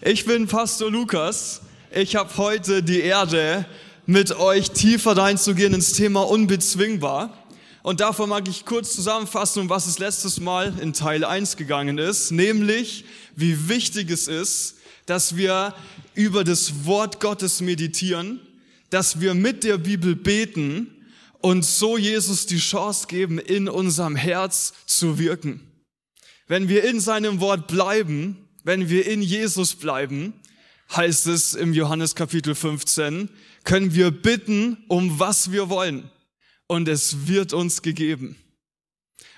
Ich bin Pastor Lukas. Ich habe heute die Ehre, mit euch tiefer reinzugehen ins Thema unbezwingbar. Und davor mag ich kurz zusammenfassen, um was es letztes Mal in Teil 1 gegangen ist, nämlich wie wichtig es ist, dass wir über das Wort Gottes meditieren, dass wir mit der Bibel beten und so Jesus die Chance geben, in unserem Herz zu wirken. Wenn wir in seinem Wort bleiben, wenn wir in Jesus bleiben, heißt es im Johannes Kapitel 15, können wir bitten, um was wir wollen. Und es wird uns gegeben.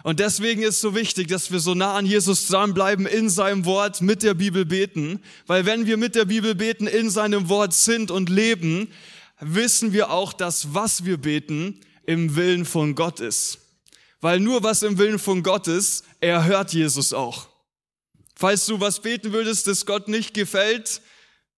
Und deswegen ist so wichtig, dass wir so nah an Jesus dranbleiben, in seinem Wort, mit der Bibel beten. Weil wenn wir mit der Bibel beten, in seinem Wort sind und leben, wissen wir auch, dass was wir beten, im Willen von Gott ist. Weil nur was im Willen von Gott ist, erhört Jesus auch. Falls du was beten würdest, das Gott nicht gefällt,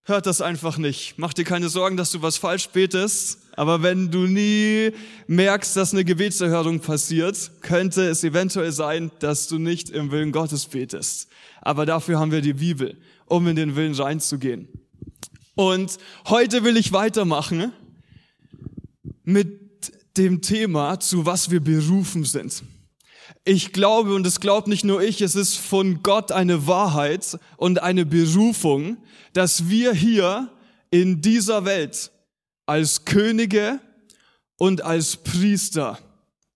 hört das einfach nicht. Mach dir keine Sorgen, dass du was falsch betest. Aber wenn du nie merkst, dass eine Gebetserhörung passiert, könnte es eventuell sein, dass du nicht im Willen Gottes betest. Aber dafür haben wir die Bibel, um in den Willen reinzugehen. Und heute will ich weitermachen mit dem Thema, zu was wir berufen sind. Ich glaube, und es glaubt nicht nur ich, es ist von Gott eine Wahrheit und eine Berufung, dass wir hier in dieser Welt als Könige und als Priester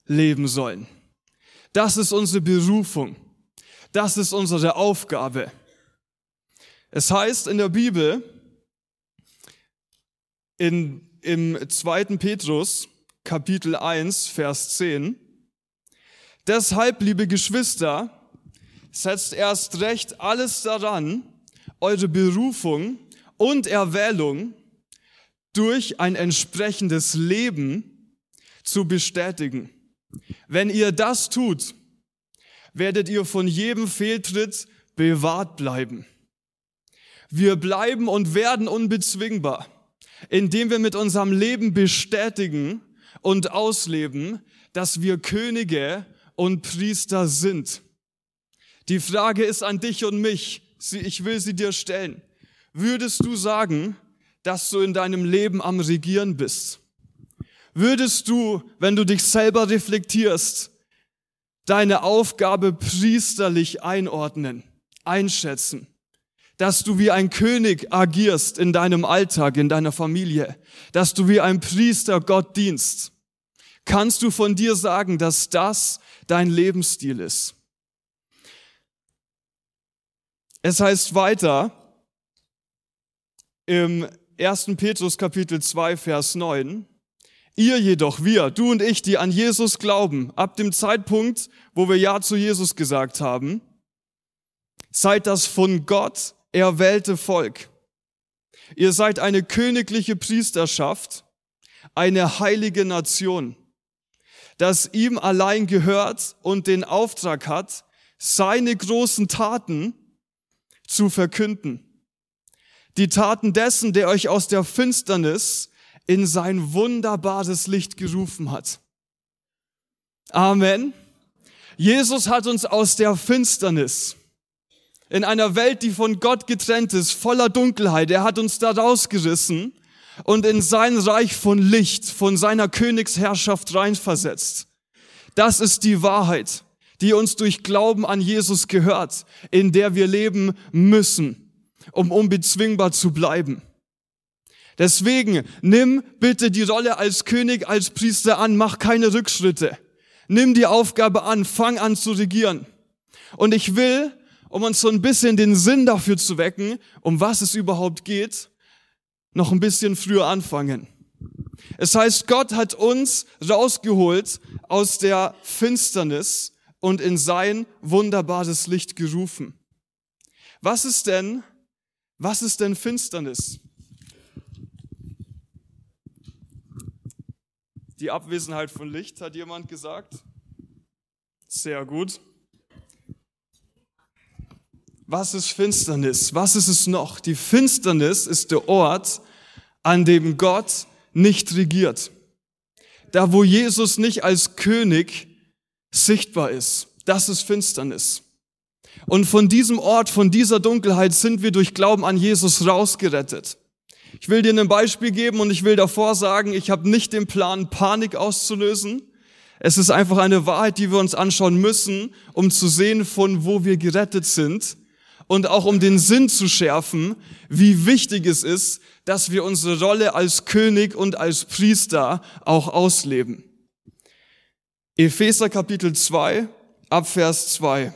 leben sollen. Das ist unsere Berufung. Das ist unsere Aufgabe. Es heißt in der Bibel, in, im zweiten Petrus, Kapitel 1, Vers 10. Deshalb, liebe Geschwister, setzt erst recht alles daran, eure Berufung und Erwählung durch ein entsprechendes Leben zu bestätigen. Wenn ihr das tut, werdet ihr von jedem Fehltritt bewahrt bleiben. Wir bleiben und werden unbezwingbar, indem wir mit unserem Leben bestätigen, und ausleben, dass wir Könige und Priester sind. Die Frage ist an dich und mich. Ich will sie dir stellen. Würdest du sagen, dass du in deinem Leben am Regieren bist? Würdest du, wenn du dich selber reflektierst, deine Aufgabe priesterlich einordnen, einschätzen? Dass du wie ein König agierst in deinem Alltag, in deiner Familie? Dass du wie ein Priester Gott dienst? kannst du von dir sagen, dass das dein Lebensstil ist. Es heißt weiter im 1. Petrus Kapitel 2, Vers 9, Ihr jedoch, wir, du und ich, die an Jesus glauben, ab dem Zeitpunkt, wo wir Ja zu Jesus gesagt haben, seid das von Gott erwählte Volk. Ihr seid eine königliche Priesterschaft, eine heilige Nation das ihm allein gehört und den Auftrag hat, seine großen Taten zu verkünden. Die Taten dessen, der euch aus der Finsternis in sein wunderbares Licht gerufen hat. Amen. Jesus hat uns aus der Finsternis in einer Welt, die von Gott getrennt ist, voller Dunkelheit, er hat uns da rausgerissen und in sein Reich von Licht, von seiner Königsherrschaft reinversetzt. Das ist die Wahrheit, die uns durch Glauben an Jesus gehört, in der wir leben müssen, um unbezwingbar zu bleiben. Deswegen nimm bitte die Rolle als König, als Priester an, mach keine Rückschritte. Nimm die Aufgabe an, fang an zu regieren. Und ich will, um uns so ein bisschen den Sinn dafür zu wecken, um was es überhaupt geht, noch ein bisschen früher anfangen. Es heißt, Gott hat uns rausgeholt aus der Finsternis und in sein wunderbares Licht gerufen. Was ist denn, was ist denn Finsternis? Die Abwesenheit von Licht, hat jemand gesagt. Sehr gut. Was ist Finsternis? Was ist es noch? Die Finsternis ist der Ort, an dem Gott nicht regiert. Da, wo Jesus nicht als König sichtbar ist. Das ist Finsternis. Und von diesem Ort, von dieser Dunkelheit sind wir durch Glauben an Jesus rausgerettet. Ich will dir ein Beispiel geben und ich will davor sagen, ich habe nicht den Plan, Panik auszulösen. Es ist einfach eine Wahrheit, die wir uns anschauen müssen, um zu sehen, von wo wir gerettet sind und auch um den Sinn zu schärfen, wie wichtig es ist, dass wir unsere Rolle als König und als Priester auch ausleben. Epheser Kapitel 2, Abvers 2.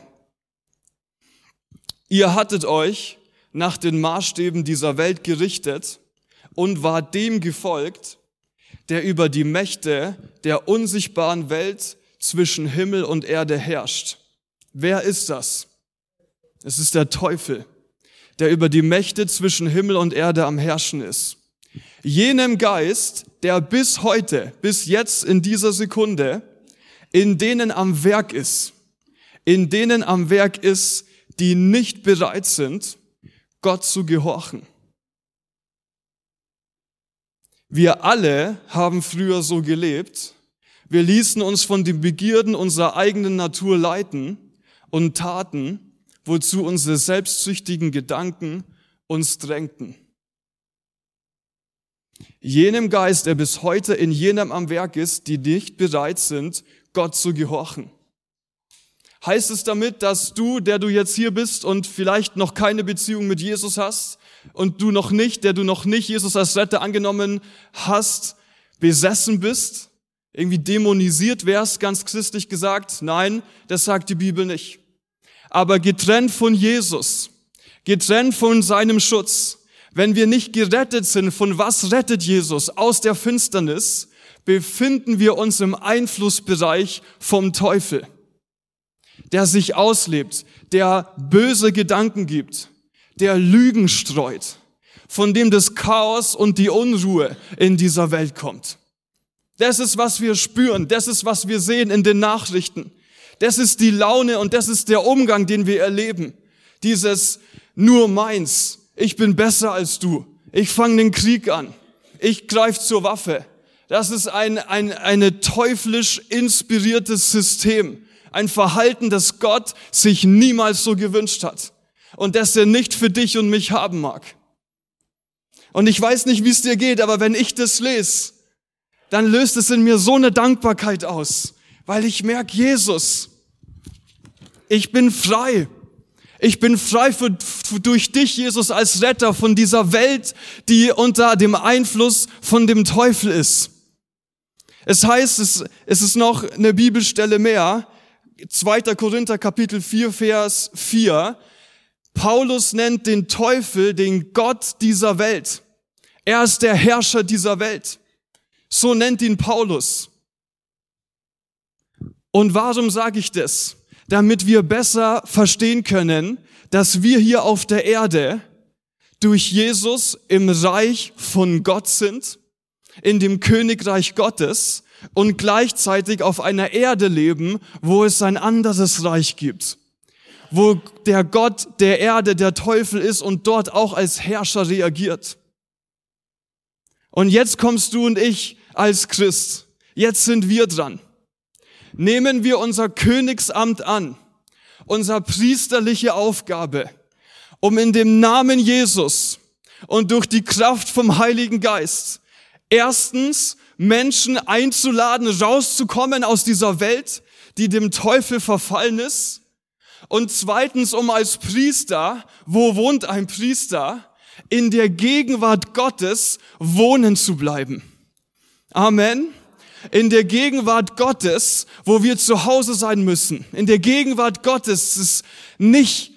Ihr hattet euch nach den Maßstäben dieser Welt gerichtet und war dem gefolgt, der über die Mächte der unsichtbaren Welt zwischen Himmel und Erde herrscht. Wer ist das? Es ist der Teufel, der über die Mächte zwischen Himmel und Erde am Herrschen ist. Jenem Geist, der bis heute, bis jetzt in dieser Sekunde, in denen am Werk ist, in denen am Werk ist, die nicht bereit sind, Gott zu gehorchen. Wir alle haben früher so gelebt. Wir ließen uns von den Begierden unserer eigenen Natur leiten und taten, wozu unsere selbstsüchtigen Gedanken uns drängten. Jenem Geist, der bis heute in jenem am Werk ist, die nicht bereit sind, Gott zu gehorchen. Heißt es damit, dass du, der du jetzt hier bist und vielleicht noch keine Beziehung mit Jesus hast, und du noch nicht, der du noch nicht Jesus als Retter angenommen hast, besessen bist, irgendwie dämonisiert wärst, ganz christlich gesagt. Nein, das sagt die Bibel nicht. Aber getrennt von Jesus, getrennt von seinem Schutz, wenn wir nicht gerettet sind, von was rettet Jesus? Aus der Finsternis befinden wir uns im Einflussbereich vom Teufel, der sich auslebt, der böse Gedanken gibt, der Lügen streut, von dem das Chaos und die Unruhe in dieser Welt kommt. Das ist, was wir spüren, das ist, was wir sehen in den Nachrichten. Das ist die Laune und das ist der Umgang, den wir erleben. Dieses nur meins, ich bin besser als du, ich fange den Krieg an, ich greife zur Waffe. Das ist ein, ein eine teuflisch inspiriertes System, ein Verhalten, das Gott sich niemals so gewünscht hat und das er nicht für dich und mich haben mag. Und ich weiß nicht, wie es dir geht, aber wenn ich das lese, dann löst es in mir so eine Dankbarkeit aus, weil ich merke, Jesus, ich bin frei. Ich bin frei für, für, durch dich, Jesus, als Retter von dieser Welt, die unter dem Einfluss von dem Teufel ist. Es heißt, es, es ist noch eine Bibelstelle mehr, 2. Korinther Kapitel 4, Vers 4, Paulus nennt den Teufel den Gott dieser Welt. Er ist der Herrscher dieser Welt. So nennt ihn Paulus. Und warum sage ich das? Damit wir besser verstehen können, dass wir hier auf der Erde durch Jesus im Reich von Gott sind, in dem Königreich Gottes und gleichzeitig auf einer Erde leben, wo es ein anderes Reich gibt wo der Gott der Erde der Teufel ist und dort auch als Herrscher reagiert. Und jetzt kommst du und ich als Christ. Jetzt sind wir dran. Nehmen wir unser Königsamt an, unsere priesterliche Aufgabe, um in dem Namen Jesus und durch die Kraft vom Heiligen Geist erstens Menschen einzuladen, rauszukommen aus dieser Welt, die dem Teufel verfallen ist, und zweitens, um als Priester, wo wohnt ein Priester, in der Gegenwart Gottes wohnen zu bleiben. Amen. In der Gegenwart Gottes, wo wir zu Hause sein müssen. In der Gegenwart Gottes ist nicht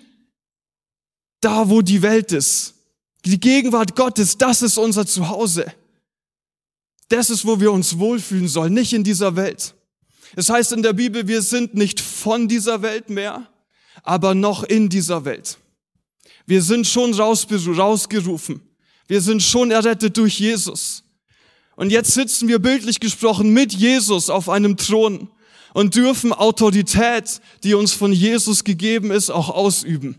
da, wo die Welt ist. Die Gegenwart Gottes, das ist unser Zuhause. Das ist, wo wir uns wohlfühlen sollen, nicht in dieser Welt. Es heißt in der Bibel, wir sind nicht von dieser Welt mehr, aber noch in dieser Welt. Wir sind schon rausgerufen. Wir sind schon errettet durch Jesus. Und jetzt sitzen wir bildlich gesprochen mit Jesus auf einem Thron und dürfen Autorität, die uns von Jesus gegeben ist, auch ausüben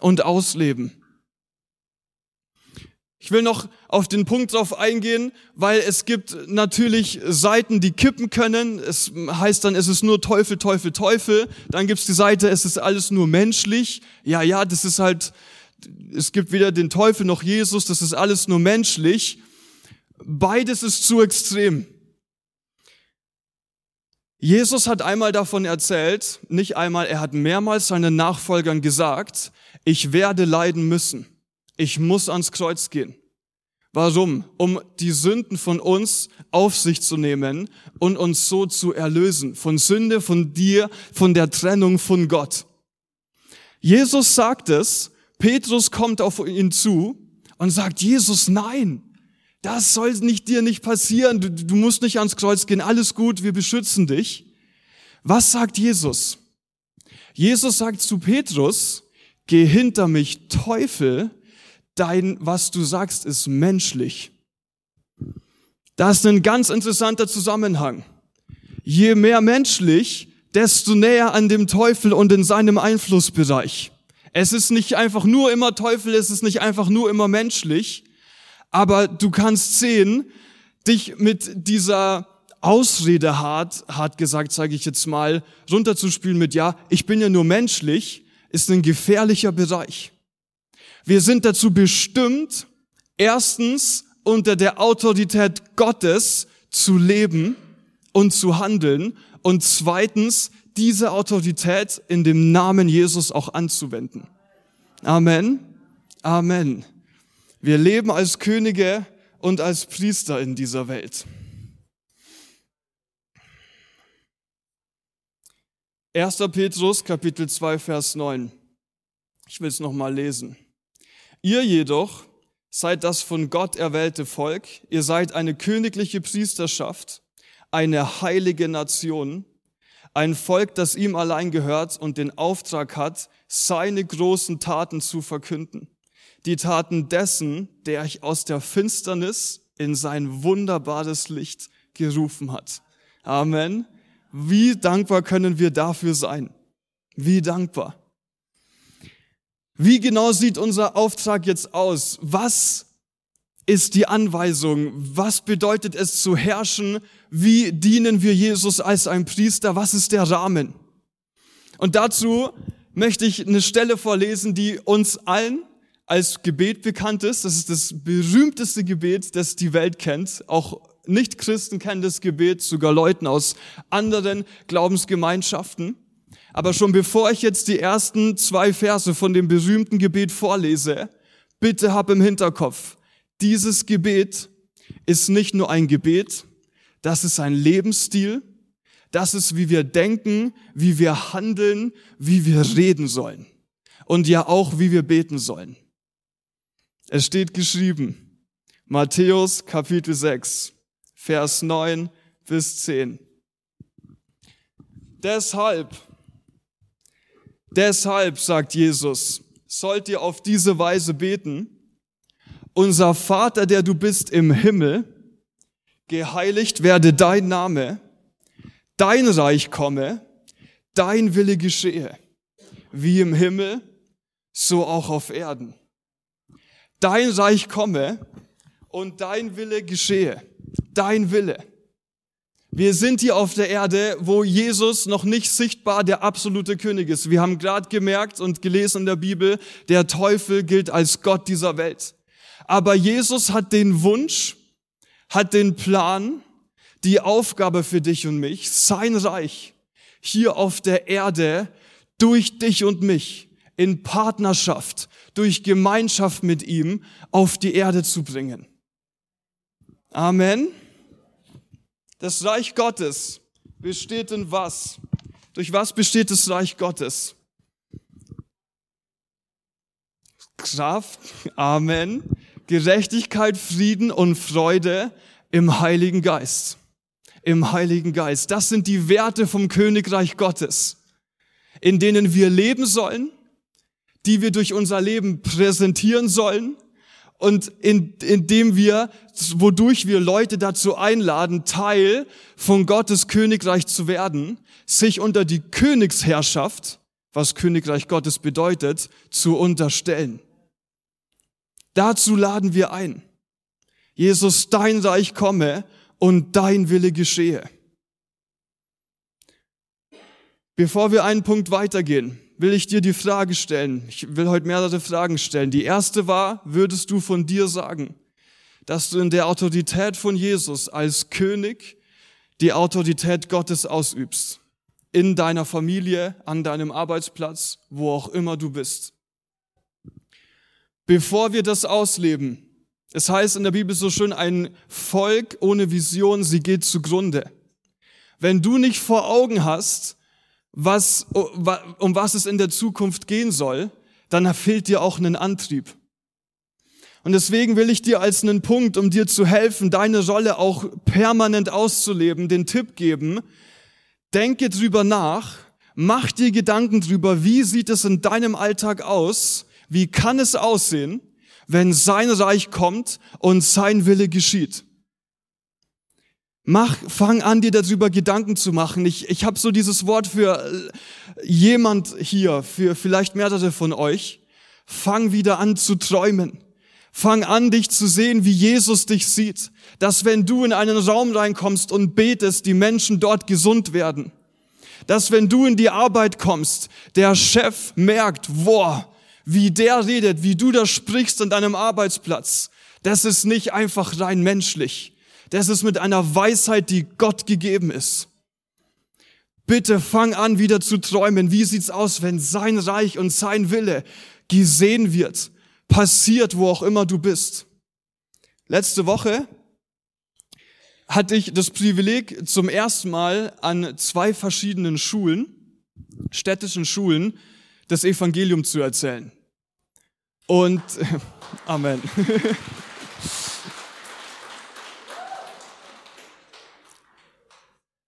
und ausleben. Ich will noch auf den Punkt drauf eingehen, weil es gibt natürlich Seiten, die kippen können. Es heißt dann, es ist nur Teufel, Teufel, Teufel. Dann gibt's die Seite, es ist alles nur menschlich. Ja, ja, das ist halt, es gibt weder den Teufel noch Jesus, das ist alles nur menschlich. Beides ist zu extrem. Jesus hat einmal davon erzählt, nicht einmal, er hat mehrmals seinen Nachfolgern gesagt, ich werde leiden müssen ich muss ans Kreuz gehen. Warum? Um die Sünden von uns auf sich zu nehmen und uns so zu erlösen. Von Sünde, von dir, von der Trennung von Gott. Jesus sagt es, Petrus kommt auf ihn zu und sagt, Jesus, nein, das soll nicht dir nicht passieren. Du, du musst nicht ans Kreuz gehen. Alles gut, wir beschützen dich. Was sagt Jesus? Jesus sagt zu Petrus, geh hinter mich, Teufel, dein, was du sagst, ist menschlich. Das ist ein ganz interessanter Zusammenhang. Je mehr menschlich, desto näher an dem Teufel und in seinem Einflussbereich. Es ist nicht einfach nur immer Teufel, es ist nicht einfach nur immer menschlich, aber du kannst sehen, dich mit dieser Ausrede hart, hart gesagt, sage ich jetzt mal, runterzuspielen mit, ja, ich bin ja nur menschlich, ist ein gefährlicher Bereich. Wir sind dazu bestimmt, erstens unter der Autorität Gottes zu leben und zu handeln und zweitens diese Autorität in dem Namen Jesus auch anzuwenden. Amen. Amen. Wir leben als Könige und als Priester in dieser Welt. 1. Petrus Kapitel 2 Vers 9. Ich will es nochmal lesen. Ihr jedoch seid das von Gott erwählte Volk, ihr seid eine königliche Priesterschaft, eine heilige Nation, ein Volk, das ihm allein gehört und den Auftrag hat, seine großen Taten zu verkünden. Die Taten dessen, der euch aus der Finsternis in sein wunderbares Licht gerufen hat. Amen. Wie dankbar können wir dafür sein? Wie dankbar. Wie genau sieht unser Auftrag jetzt aus? Was ist die Anweisung? Was bedeutet es zu herrschen? Wie dienen wir Jesus als ein Priester? Was ist der Rahmen? Und dazu möchte ich eine Stelle vorlesen, die uns allen als Gebet bekannt ist. Das ist das berühmteste Gebet, das die Welt kennt. Auch Nichtchristen kennen das Gebet, sogar Leuten aus anderen Glaubensgemeinschaften. Aber schon bevor ich jetzt die ersten zwei Verse von dem berühmten Gebet vorlese, bitte hab im Hinterkopf, dieses Gebet ist nicht nur ein Gebet, das ist ein Lebensstil, das ist, wie wir denken, wie wir handeln, wie wir reden sollen und ja auch, wie wir beten sollen. Es steht geschrieben, Matthäus Kapitel 6, Vers 9 bis 10. Deshalb Deshalb, sagt Jesus, sollt ihr auf diese Weise beten, unser Vater, der du bist im Himmel, geheiligt werde dein Name, dein Reich komme, dein Wille geschehe, wie im Himmel, so auch auf Erden. Dein Reich komme und dein Wille geschehe, dein Wille. Wir sind hier auf der Erde, wo Jesus noch nicht sichtbar der absolute König ist. Wir haben gerade gemerkt und gelesen in der Bibel, der Teufel gilt als Gott dieser Welt. Aber Jesus hat den Wunsch, hat den Plan, die Aufgabe für dich und mich, sein Reich hier auf der Erde durch dich und mich in Partnerschaft, durch Gemeinschaft mit ihm auf die Erde zu bringen. Amen. Das Reich Gottes besteht in was? Durch was besteht das Reich Gottes? Kraft, Amen, Gerechtigkeit, Frieden und Freude im Heiligen Geist. Im Heiligen Geist. Das sind die Werte vom Königreich Gottes, in denen wir leben sollen, die wir durch unser Leben präsentieren sollen und in, indem wir, wodurch wir Leute dazu einladen, Teil von Gottes Königreich zu werden, sich unter die Königsherrschaft, was Königreich Gottes bedeutet, zu unterstellen. Dazu laden wir ein. Jesus, dein Reich komme und dein Wille geschehe. Bevor wir einen Punkt weitergehen, will ich dir die Frage stellen. Ich will heute mehrere Fragen stellen. Die erste war, würdest du von dir sagen, dass du in der Autorität von Jesus als König die Autorität Gottes ausübst? In deiner Familie, an deinem Arbeitsplatz, wo auch immer du bist. Bevor wir das ausleben, es heißt in der Bibel so schön, ein Volk ohne Vision, sie geht zugrunde. Wenn du nicht vor Augen hast, was, um was es in der Zukunft gehen soll, dann fehlt dir auch einen Antrieb. Und deswegen will ich dir als einen Punkt, um dir zu helfen, deine Rolle auch permanent auszuleben, den Tipp geben, denke drüber nach, mach dir Gedanken drüber, wie sieht es in deinem Alltag aus, wie kann es aussehen, wenn sein Reich kommt und sein Wille geschieht. Mach, fang an, dir darüber Gedanken zu machen. Ich, ich habe so dieses Wort für äh, jemand hier, für vielleicht mehrere von euch. Fang wieder an zu träumen. Fang an, dich zu sehen, wie Jesus dich sieht. Dass wenn du in einen Raum reinkommst und betest, die Menschen dort gesund werden. Dass wenn du in die Arbeit kommst, der Chef merkt, boah, wie der redet, wie du da sprichst an deinem Arbeitsplatz. Das ist nicht einfach rein menschlich das ist mit einer Weisheit, die Gott gegeben ist. Bitte fang an, wieder zu träumen. Wie sieht's aus, wenn sein Reich und sein Wille gesehen wird, passiert, wo auch immer du bist? Letzte Woche hatte ich das Privileg, zum ersten Mal an zwei verschiedenen Schulen, städtischen Schulen, das Evangelium zu erzählen. Und Amen.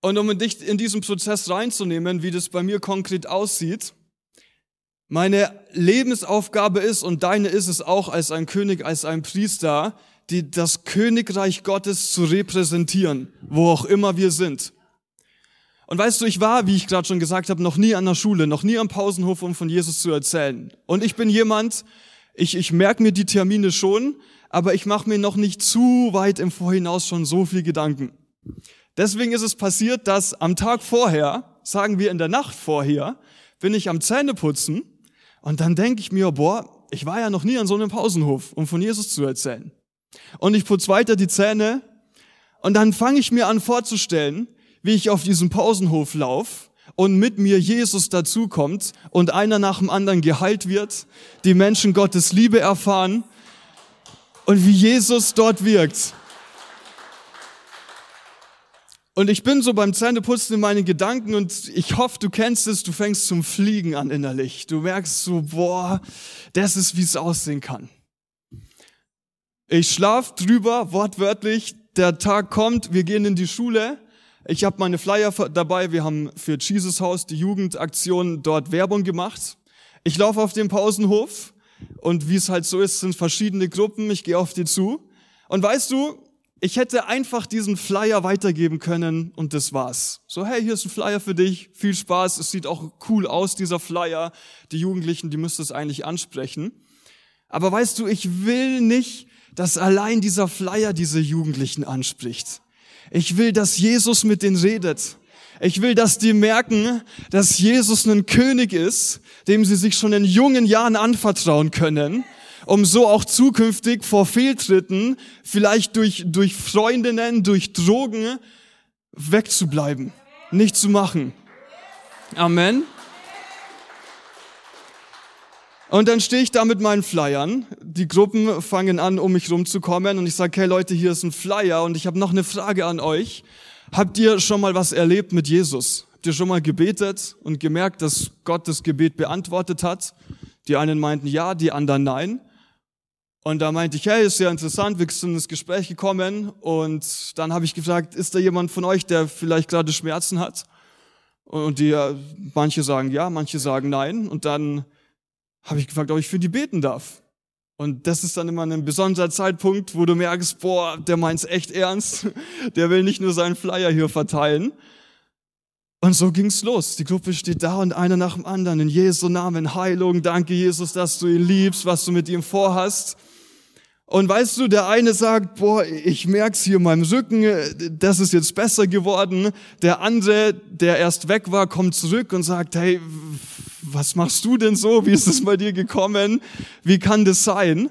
Und um dich in diesen Prozess reinzunehmen, wie das bei mir konkret aussieht, meine Lebensaufgabe ist und deine ist es auch als ein König, als ein Priester, die, das Königreich Gottes zu repräsentieren, wo auch immer wir sind. Und weißt du, ich war, wie ich gerade schon gesagt habe, noch nie an der Schule, noch nie am Pausenhof, um von Jesus zu erzählen. Und ich bin jemand, ich, ich merke mir die Termine schon, aber ich mache mir noch nicht zu weit im Vorhinaus schon so viel Gedanken. Deswegen ist es passiert, dass am Tag vorher, sagen wir in der Nacht vorher, bin ich am Zähneputzen und dann denke ich mir, boah, ich war ja noch nie an so einem Pausenhof, um von Jesus zu erzählen. Und ich putze weiter die Zähne und dann fange ich mir an vorzustellen, wie ich auf diesem Pausenhof laufe und mit mir Jesus dazukommt und einer nach dem anderen geheilt wird, die Menschen Gottes Liebe erfahren und wie Jesus dort wirkt. Und ich bin so beim Zähneputzen in meinen Gedanken und ich hoffe, du kennst es, du fängst zum Fliegen an innerlich. Du merkst so, boah, das ist, wie es aussehen kann. Ich schlaf drüber, wortwörtlich, der Tag kommt, wir gehen in die Schule. Ich habe meine Flyer dabei, wir haben für Jesus Haus, die Jugendaktion, dort Werbung gemacht. Ich laufe auf den Pausenhof und wie es halt so ist, sind verschiedene Gruppen, ich gehe auf die zu. Und weißt du, ich hätte einfach diesen Flyer weitergeben können und das war's. So, hey, hier ist ein Flyer für dich, viel Spaß, es sieht auch cool aus, dieser Flyer. Die Jugendlichen, die müsste es eigentlich ansprechen. Aber weißt du, ich will nicht, dass allein dieser Flyer diese Jugendlichen anspricht. Ich will, dass Jesus mit denen redet. Ich will, dass die merken, dass Jesus ein König ist, dem sie sich schon in jungen Jahren anvertrauen können um so auch zukünftig vor Fehltritten, vielleicht durch, durch Freundinnen, durch Drogen, wegzubleiben, nicht zu machen. Amen. Und dann stehe ich da mit meinen Flyern. Die Gruppen fangen an, um mich rumzukommen und ich sage, hey Leute, hier ist ein Flyer und ich habe noch eine Frage an euch. Habt ihr schon mal was erlebt mit Jesus? Habt ihr schon mal gebetet und gemerkt, dass Gott das Gebet beantwortet hat? Die einen meinten ja, die anderen nein. Und da meinte ich, hey, ist sehr interessant, wir sind ins Gespräch gekommen und dann habe ich gefragt, ist da jemand von euch, der vielleicht gerade Schmerzen hat? Und die, manche sagen ja, manche sagen nein. Und dann habe ich gefragt, ob ich für die beten darf. Und das ist dann immer ein besonderer Zeitpunkt, wo du merkst, boah, der meint's echt ernst. Der will nicht nur seinen Flyer hier verteilen. Und so ging's los. Die Gruppe steht da und einer nach dem anderen in Jesu Namen Heilung. Danke Jesus, dass du ihn liebst, was du mit ihm vorhast. Und weißt du, der eine sagt, boah, ich merk's hier in meinem Rücken, das ist jetzt besser geworden. Der andere, der erst weg war, kommt zurück und sagt, hey, was machst du denn so? Wie ist es bei dir gekommen? Wie kann das sein?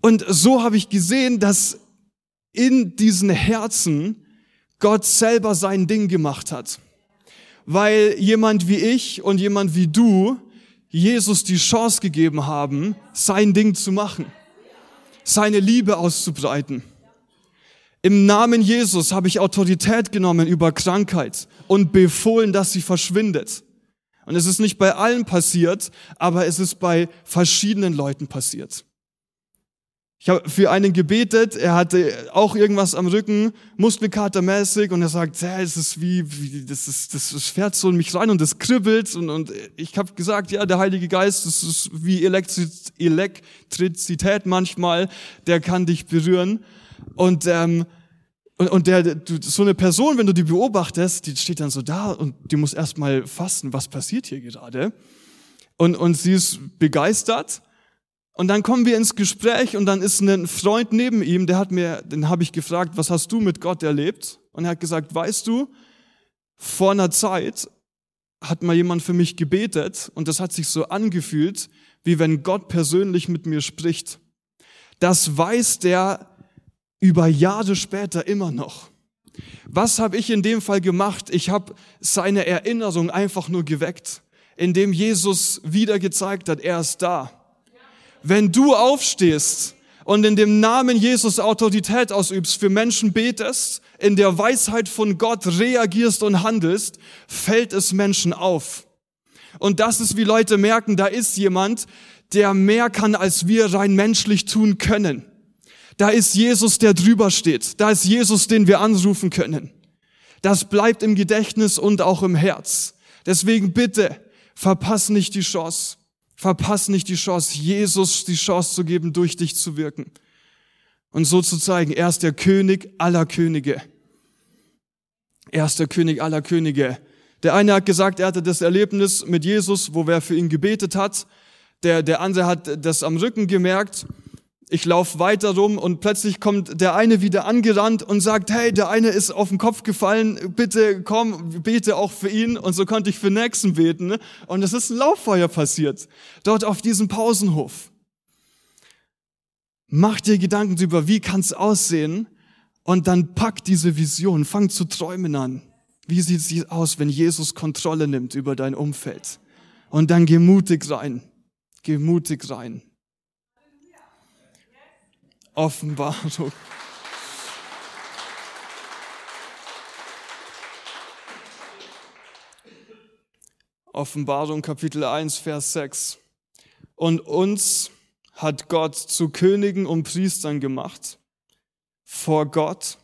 Und so habe ich gesehen, dass in diesen Herzen Gott selber sein Ding gemacht hat. Weil jemand wie ich und jemand wie du Jesus die Chance gegeben haben, sein Ding zu machen seine Liebe auszubreiten. Im Namen Jesus habe ich Autorität genommen über Krankheit und befohlen, dass sie verschwindet. Und es ist nicht bei allen passiert, aber es ist bei verschiedenen Leuten passiert. Ich habe für einen gebetet, er hatte auch irgendwas am Rücken, muskelkatermäßig, und er sagt, hey, es ist wie, wie das, ist, das fährt so in mich rein und das kribbelt. Und, und ich habe gesagt, ja, der Heilige Geist, das ist wie Elektriz Elektrizität manchmal, der kann dich berühren. Und, ähm, und, und der, du, so eine Person, wenn du die beobachtest, die steht dann so da und die muss erstmal fassen, was passiert hier gerade. Und, und sie ist begeistert und dann kommen wir ins Gespräch und dann ist ein Freund neben ihm, der hat mir, den habe ich gefragt, was hast du mit Gott erlebt? Und er hat gesagt, weißt du, vor einer Zeit hat mal jemand für mich gebetet und das hat sich so angefühlt, wie wenn Gott persönlich mit mir spricht. Das weiß der über Jahre später immer noch. Was habe ich in dem Fall gemacht? Ich habe seine Erinnerung einfach nur geweckt, indem Jesus wieder gezeigt hat, er ist da wenn du aufstehst und in dem Namen Jesus Autorität ausübst, für Menschen betest, in der Weisheit von Gott reagierst und handelst, fällt es Menschen auf. Und das ist, wie Leute merken, da ist jemand, der mehr kann, als wir rein menschlich tun können. Da ist Jesus, der drüber steht. Da ist Jesus, den wir anrufen können. Das bleibt im Gedächtnis und auch im Herz. Deswegen bitte, verpass nicht die Chance. Verpass nicht die Chance, Jesus die Chance zu geben, durch dich zu wirken. Und so zu zeigen, er ist der König aller Könige. Er ist der König aller Könige. Der eine hat gesagt, er hatte das Erlebnis mit Jesus, wo wer für ihn gebetet hat. Der, der andere hat das am Rücken gemerkt ich laufe weiter rum und plötzlich kommt der eine wieder angerannt und sagt, hey, der eine ist auf den Kopf gefallen, bitte komm, bete auch für ihn. Und so konnte ich für nächsten beten. Und es ist ein Lauffeuer passiert, dort auf diesem Pausenhof. Mach dir Gedanken darüber, wie kann es aussehen? Und dann pack diese Vision, fang zu träumen an. Wie sieht es aus, wenn Jesus Kontrolle nimmt über dein Umfeld? Und dann geh mutig rein. Geh mutig rein. Offenbarung. Offenbarung Kapitel 1, Vers 6. Und uns hat Gott zu Königen und Priestern gemacht. Vor Gott,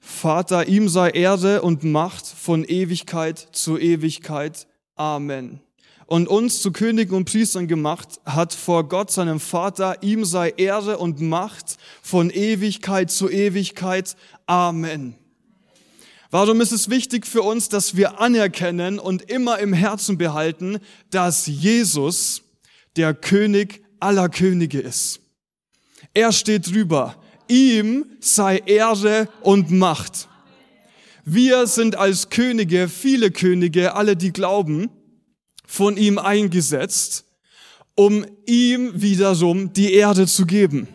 Vater, ihm sei Erde und Macht von Ewigkeit zu Ewigkeit. Amen und uns zu Königen und Priestern gemacht hat vor Gott, seinem Vater. Ihm sei Ehre und Macht von Ewigkeit zu Ewigkeit. Amen. Warum ist es wichtig für uns, dass wir anerkennen und immer im Herzen behalten, dass Jesus der König aller Könige ist? Er steht drüber. Ihm sei Ehre und Macht. Wir sind als Könige, viele Könige, alle, die glauben, von ihm eingesetzt, um ihm wiederum die Erde zu geben.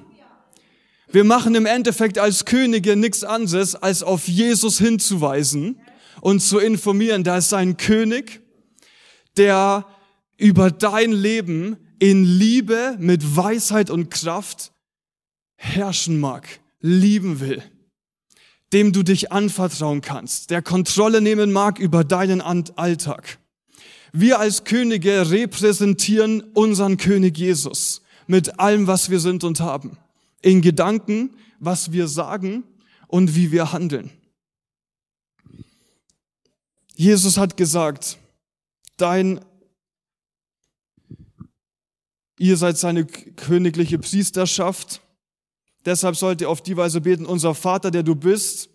Wir machen im Endeffekt als Könige nichts anderes, als auf Jesus hinzuweisen und zu informieren. Da ist ein König, der über dein Leben in Liebe, mit Weisheit und Kraft herrschen mag, lieben will, dem du dich anvertrauen kannst, der Kontrolle nehmen mag über deinen Alltag. Wir als Könige repräsentieren unseren König Jesus mit allem, was wir sind und haben. In Gedanken, was wir sagen und wie wir handeln. Jesus hat gesagt, dein, ihr seid seine königliche Priesterschaft. Deshalb sollt ihr auf die Weise beten, unser Vater, der du bist,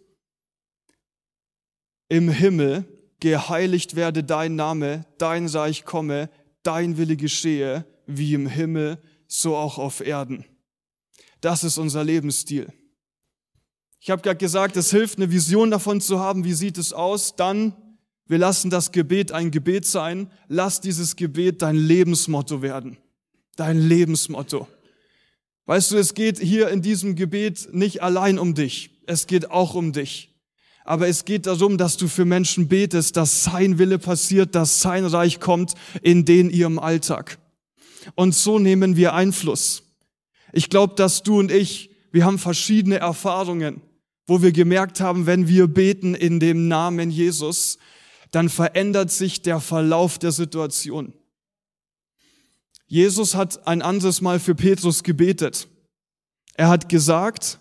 im Himmel, geheiligt werde dein Name, dein Reich komme, dein Wille geschehe, wie im Himmel, so auch auf Erden. Das ist unser Lebensstil. Ich habe gerade gesagt, es hilft, eine Vision davon zu haben, wie sieht es aus. Dann, wir lassen das Gebet ein Gebet sein. Lass dieses Gebet dein Lebensmotto werden. Dein Lebensmotto. Weißt du, es geht hier in diesem Gebet nicht allein um dich. Es geht auch um dich. Aber es geht darum, dass du für Menschen betest, dass sein Wille passiert, dass sein Reich kommt in den ihrem Alltag. Und so nehmen wir Einfluss. Ich glaube, dass du und ich, wir haben verschiedene Erfahrungen wo wir gemerkt haben, wenn wir beten in dem Namen Jesus, dann verändert sich der Verlauf der Situation. Jesus hat ein anderes Mal für Petrus gebetet. Er hat gesagt,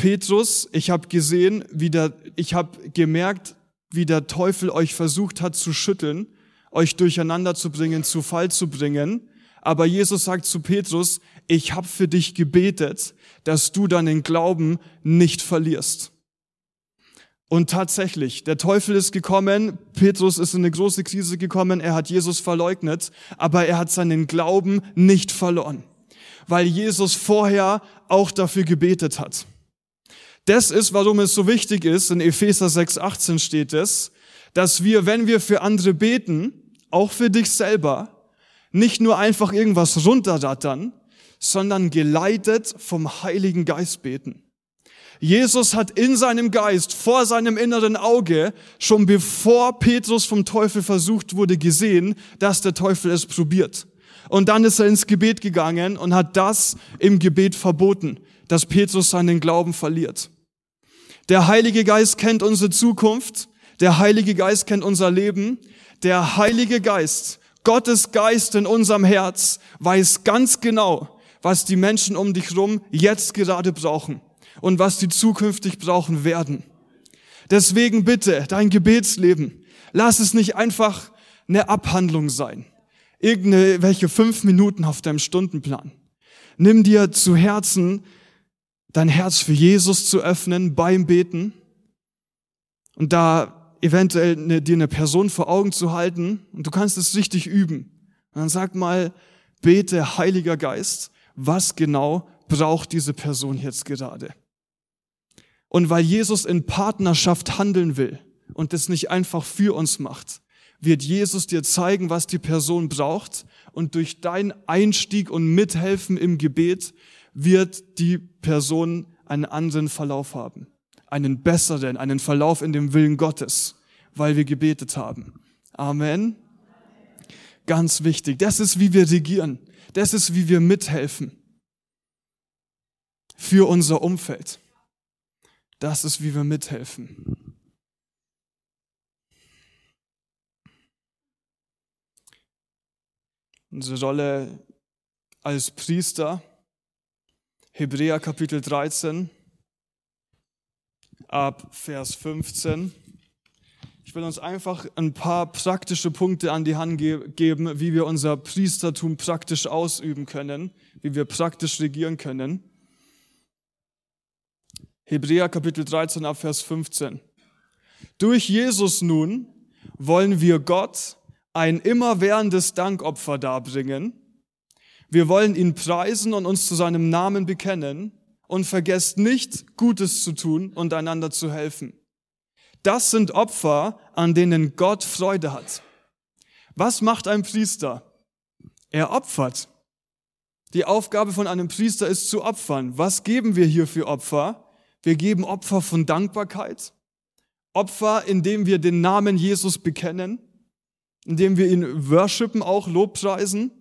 Petrus, ich habe gesehen, wie der, ich habe gemerkt, wie der Teufel euch versucht hat zu schütteln, euch durcheinander zu bringen, zu Fall zu bringen. Aber Jesus sagt zu Petrus, ich habe für dich gebetet, dass du deinen Glauben nicht verlierst. Und tatsächlich, der Teufel ist gekommen, Petrus ist in eine große Krise gekommen, er hat Jesus verleugnet, aber er hat seinen Glauben nicht verloren, weil Jesus vorher auch dafür gebetet hat. Das ist, warum es so wichtig ist, in Epheser 6,18 steht es, dass wir, wenn wir für andere beten, auch für dich selber, nicht nur einfach irgendwas runterrattern, sondern geleitet vom Heiligen Geist beten. Jesus hat in seinem Geist, vor seinem inneren Auge, schon bevor Petrus vom Teufel versucht wurde, gesehen, dass der Teufel es probiert. Und dann ist er ins Gebet gegangen und hat das im Gebet verboten, dass Petrus seinen Glauben verliert. Der Heilige Geist kennt unsere Zukunft. Der Heilige Geist kennt unser Leben. Der Heilige Geist Gottes Geist in unserem Herz weiß ganz genau, was die Menschen um dich rum jetzt gerade brauchen und was sie zukünftig brauchen werden. Deswegen bitte dein Gebetsleben, lass es nicht einfach eine Abhandlung sein. Irgendwelche fünf Minuten auf deinem Stundenplan. Nimm dir zu Herzen, dein Herz für Jesus zu öffnen beim Beten und da eventuell eine, dir eine Person vor Augen zu halten und du kannst es richtig üben. Und dann sag mal, bete, Heiliger Geist, was genau braucht diese Person jetzt gerade? Und weil Jesus in Partnerschaft handeln will und es nicht einfach für uns macht, wird Jesus dir zeigen, was die Person braucht und durch deinen Einstieg und Mithelfen im Gebet wird die Person einen anderen Verlauf haben einen besseren, einen Verlauf in dem Willen Gottes, weil wir gebetet haben. Amen. Ganz wichtig. Das ist, wie wir regieren. Das ist, wie wir mithelfen für unser Umfeld. Das ist, wie wir mithelfen. Unsere Rolle als Priester, Hebräer Kapitel 13, ab Vers 15. Ich will uns einfach ein paar praktische Punkte an die Hand ge geben, wie wir unser Priestertum praktisch ausüben können, wie wir praktisch regieren können. Hebräer Kapitel 13 ab Vers 15. Durch Jesus nun wollen wir Gott ein immerwährendes Dankopfer darbringen. Wir wollen ihn preisen und uns zu seinem Namen bekennen und vergesst nicht, Gutes zu tun und einander zu helfen. Das sind Opfer, an denen Gott Freude hat. Was macht ein Priester? Er opfert. Die Aufgabe von einem Priester ist zu opfern. Was geben wir hier für Opfer? Wir geben Opfer von Dankbarkeit, Opfer, indem wir den Namen Jesus bekennen, indem wir ihn worshipen, auch Lobpreisen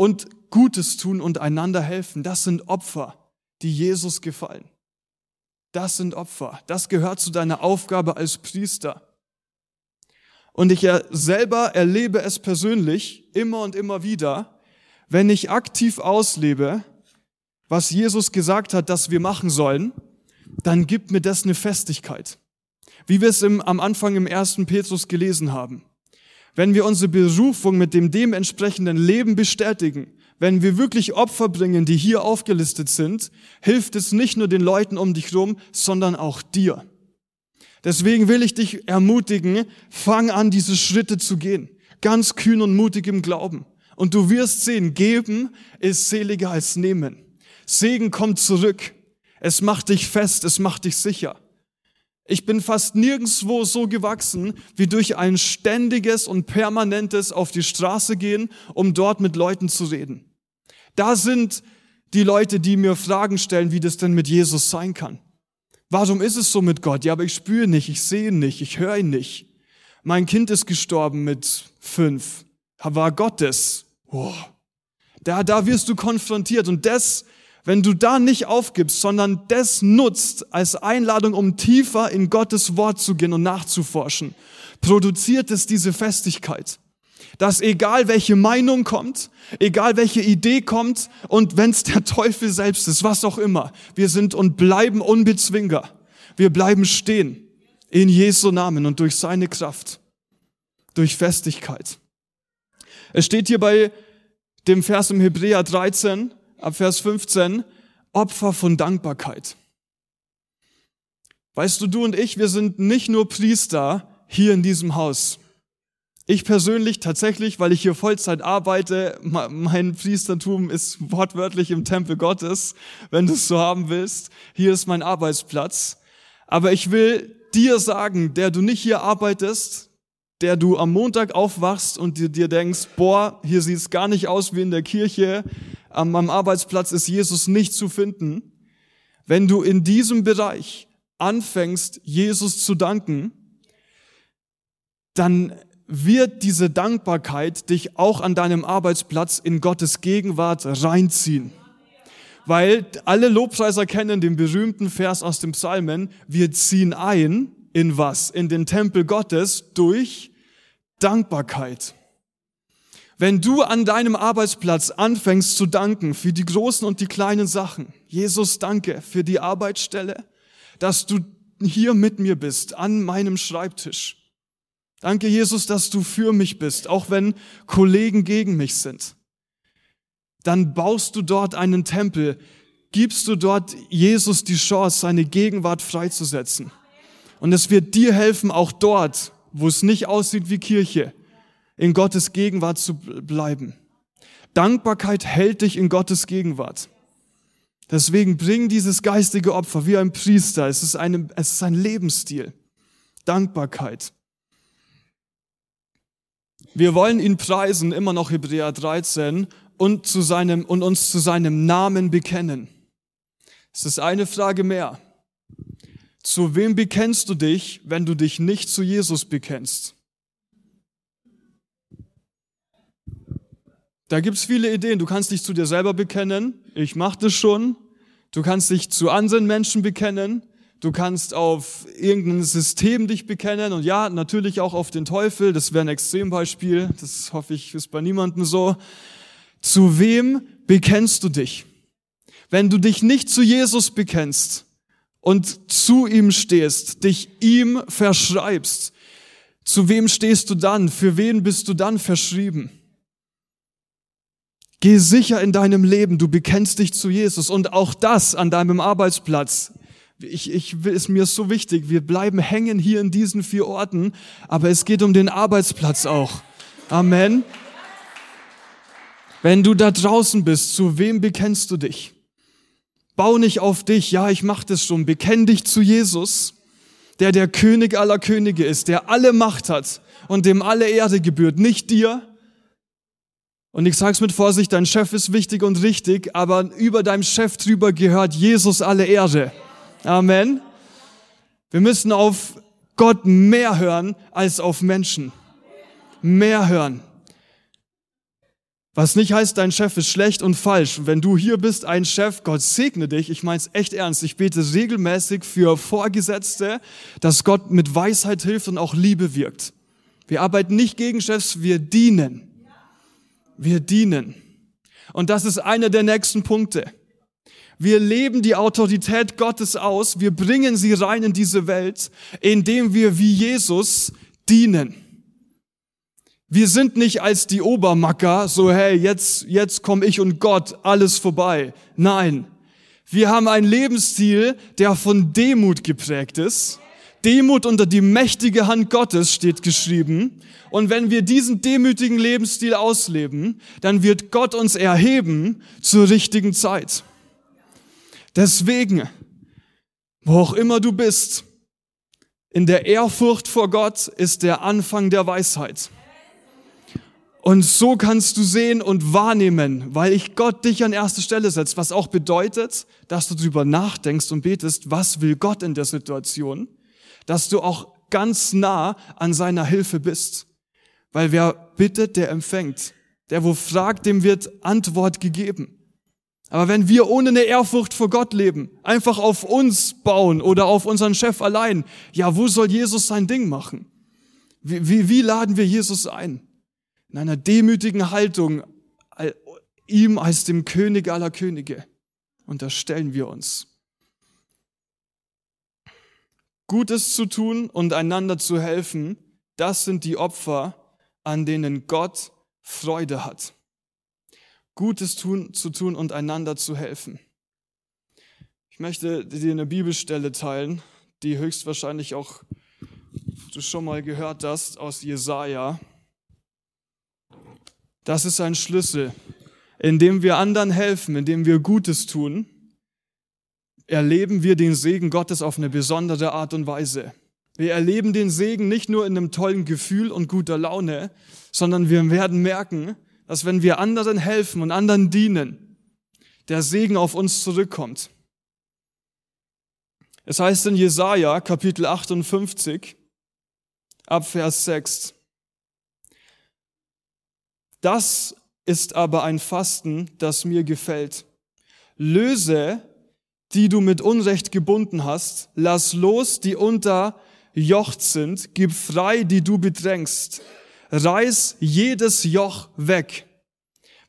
und Gutes tun und einander helfen. Das sind Opfer die Jesus gefallen. Das sind Opfer. Das gehört zu deiner Aufgabe als Priester. Und ich selber erlebe es persönlich immer und immer wieder, wenn ich aktiv auslebe, was Jesus gesagt hat, dass wir machen sollen, dann gibt mir das eine Festigkeit. Wie wir es im, am Anfang im ersten Petrus gelesen haben. Wenn wir unsere Berufung mit dem dementsprechenden Leben bestätigen, wenn wir wirklich Opfer bringen, die hier aufgelistet sind, hilft es nicht nur den Leuten um dich rum, sondern auch dir. Deswegen will ich dich ermutigen, fang an, diese Schritte zu gehen. Ganz kühn und mutig im Glauben. Und du wirst sehen, geben ist seliger als nehmen. Segen kommt zurück. Es macht dich fest, es macht dich sicher. Ich bin fast nirgendswo so gewachsen wie durch ein ständiges und permanentes auf die Straße gehen, um dort mit Leuten zu reden. Da sind die Leute, die mir Fragen stellen, wie das denn mit Jesus sein kann. Warum ist es so mit Gott? Ja, aber ich spüre nicht, ich sehe ihn nicht, ich höre ihn nicht. Mein Kind ist gestorben mit fünf. War Gottes. Oh. Da, da wirst du konfrontiert und das wenn du da nicht aufgibst, sondern das nutzt als Einladung, um tiefer in Gottes Wort zu gehen und nachzuforschen, produziert es diese Festigkeit. Dass egal welche Meinung kommt, egal welche Idee kommt und wenn es der Teufel selbst ist, was auch immer, wir sind und bleiben unbezwingbar. Wir bleiben stehen in Jesu Namen und durch seine Kraft, durch Festigkeit. Es steht hier bei dem Vers im Hebräer 13, ab Vers 15, Opfer von Dankbarkeit. Weißt du, du und ich, wir sind nicht nur Priester hier in diesem Haus. Ich persönlich tatsächlich, weil ich hier Vollzeit arbeite, mein Priestertum ist wortwörtlich im Tempel Gottes, wenn du es so haben willst. Hier ist mein Arbeitsplatz. Aber ich will dir sagen, der du nicht hier arbeitest, der du am Montag aufwachst und dir, dir denkst, boah, hier sieht es gar nicht aus wie in der Kirche, am, am Arbeitsplatz ist Jesus nicht zu finden. Wenn du in diesem Bereich anfängst, Jesus zu danken, dann wird diese Dankbarkeit dich auch an deinem Arbeitsplatz in Gottes Gegenwart reinziehen. Weil alle Lobpreiser kennen den berühmten Vers aus dem Psalmen, wir ziehen ein in was? In den Tempel Gottes durch Dankbarkeit. Wenn du an deinem Arbeitsplatz anfängst zu danken für die großen und die kleinen Sachen, Jesus, danke für die Arbeitsstelle, dass du hier mit mir bist, an meinem Schreibtisch. Danke, Jesus, dass du für mich bist, auch wenn Kollegen gegen mich sind. Dann baust du dort einen Tempel, gibst du dort Jesus die Chance, seine Gegenwart freizusetzen. Und es wird dir helfen, auch dort, wo es nicht aussieht wie Kirche, in Gottes Gegenwart zu bleiben. Dankbarkeit hält dich in Gottes Gegenwart. Deswegen bring dieses geistige Opfer wie ein Priester. Es ist, eine, es ist ein Lebensstil. Dankbarkeit. Wir wollen ihn preisen, immer noch Hebräer 13, und, zu seinem, und uns zu seinem Namen bekennen. Es ist eine Frage mehr. Zu wem bekennst du dich, wenn du dich nicht zu Jesus bekennst? Da gibt's viele Ideen. Du kannst dich zu dir selber bekennen. Ich mache das schon. Du kannst dich zu anderen Menschen bekennen. Du kannst auf irgendein System dich bekennen und ja, natürlich auch auf den Teufel. Das wäre ein Extrembeispiel. Das hoffe ich ist bei niemandem so. Zu wem bekennst du dich? Wenn du dich nicht zu Jesus bekennst und zu ihm stehst, dich ihm verschreibst, zu wem stehst du dann? Für wen bist du dann verschrieben? Geh sicher in deinem Leben, du bekennst dich zu Jesus und auch das an deinem Arbeitsplatz. Ich, ich, ist mir so wichtig, wir bleiben hängen hier in diesen vier Orten, aber es geht um den Arbeitsplatz auch. Amen. Wenn du da draußen bist, zu wem bekennst du dich? Bau nicht auf dich, ja, ich mach das schon. Bekenn dich zu Jesus, der der König aller Könige ist, der alle Macht hat und dem alle Erde gebührt, nicht dir, und ich sage es mit Vorsicht, dein Chef ist wichtig und richtig, aber über deinem Chef drüber gehört Jesus alle Ehre. Amen. Wir müssen auf Gott mehr hören als auf Menschen. Mehr hören. Was nicht heißt, dein Chef ist schlecht und falsch. Wenn du hier bist, ein Chef, Gott segne dich. Ich meine es echt ernst. Ich bete regelmäßig für Vorgesetzte, dass Gott mit Weisheit hilft und auch Liebe wirkt. Wir arbeiten nicht gegen Chefs, wir dienen. Wir dienen. Und das ist einer der nächsten Punkte. Wir leben die Autorität Gottes aus, wir bringen sie rein in diese Welt, indem wir wie Jesus dienen. Wir sind nicht als die Obermacker, so hey, jetzt, jetzt komme ich und Gott, alles vorbei. Nein, wir haben einen Lebensstil, der von Demut geprägt ist. Demut unter die mächtige Hand Gottes steht geschrieben. Und wenn wir diesen demütigen Lebensstil ausleben, dann wird Gott uns erheben zur richtigen Zeit. Deswegen, wo auch immer du bist, in der Ehrfurcht vor Gott ist der Anfang der Weisheit. Und so kannst du sehen und wahrnehmen, weil ich Gott dich an erste Stelle setze, was auch bedeutet, dass du darüber nachdenkst und betest, was will Gott in der Situation, dass du auch ganz nah an seiner Hilfe bist. Weil wer bittet, der empfängt. Der, wo fragt, dem wird Antwort gegeben. Aber wenn wir ohne eine Ehrfurcht vor Gott leben, einfach auf uns bauen oder auf unseren Chef allein, ja, wo soll Jesus sein Ding machen? Wie, wie, wie laden wir Jesus ein? In einer demütigen Haltung, ihm als dem König aller Könige. Unterstellen wir uns. Gutes zu tun und einander zu helfen, das sind die Opfer, an denen Gott Freude hat. Gutes tun, zu tun und einander zu helfen. Ich möchte dir eine Bibelstelle teilen, die höchstwahrscheinlich auch du schon mal gehört hast aus Jesaja. Das ist ein Schlüssel, indem wir anderen helfen, indem wir Gutes tun, erleben wir den Segen Gottes auf eine besondere Art und Weise. Wir erleben den Segen nicht nur in einem tollen Gefühl und guter Laune, sondern wir werden merken, dass wenn wir anderen helfen und anderen dienen, der Segen auf uns zurückkommt. Es heißt in Jesaja Kapitel 58 ab Vers 6. Das ist aber ein Fasten, das mir gefällt. Löse, die du mit Unrecht gebunden hast, lass los, die unterjocht sind, gib frei, die du bedrängst reiß jedes Joch weg.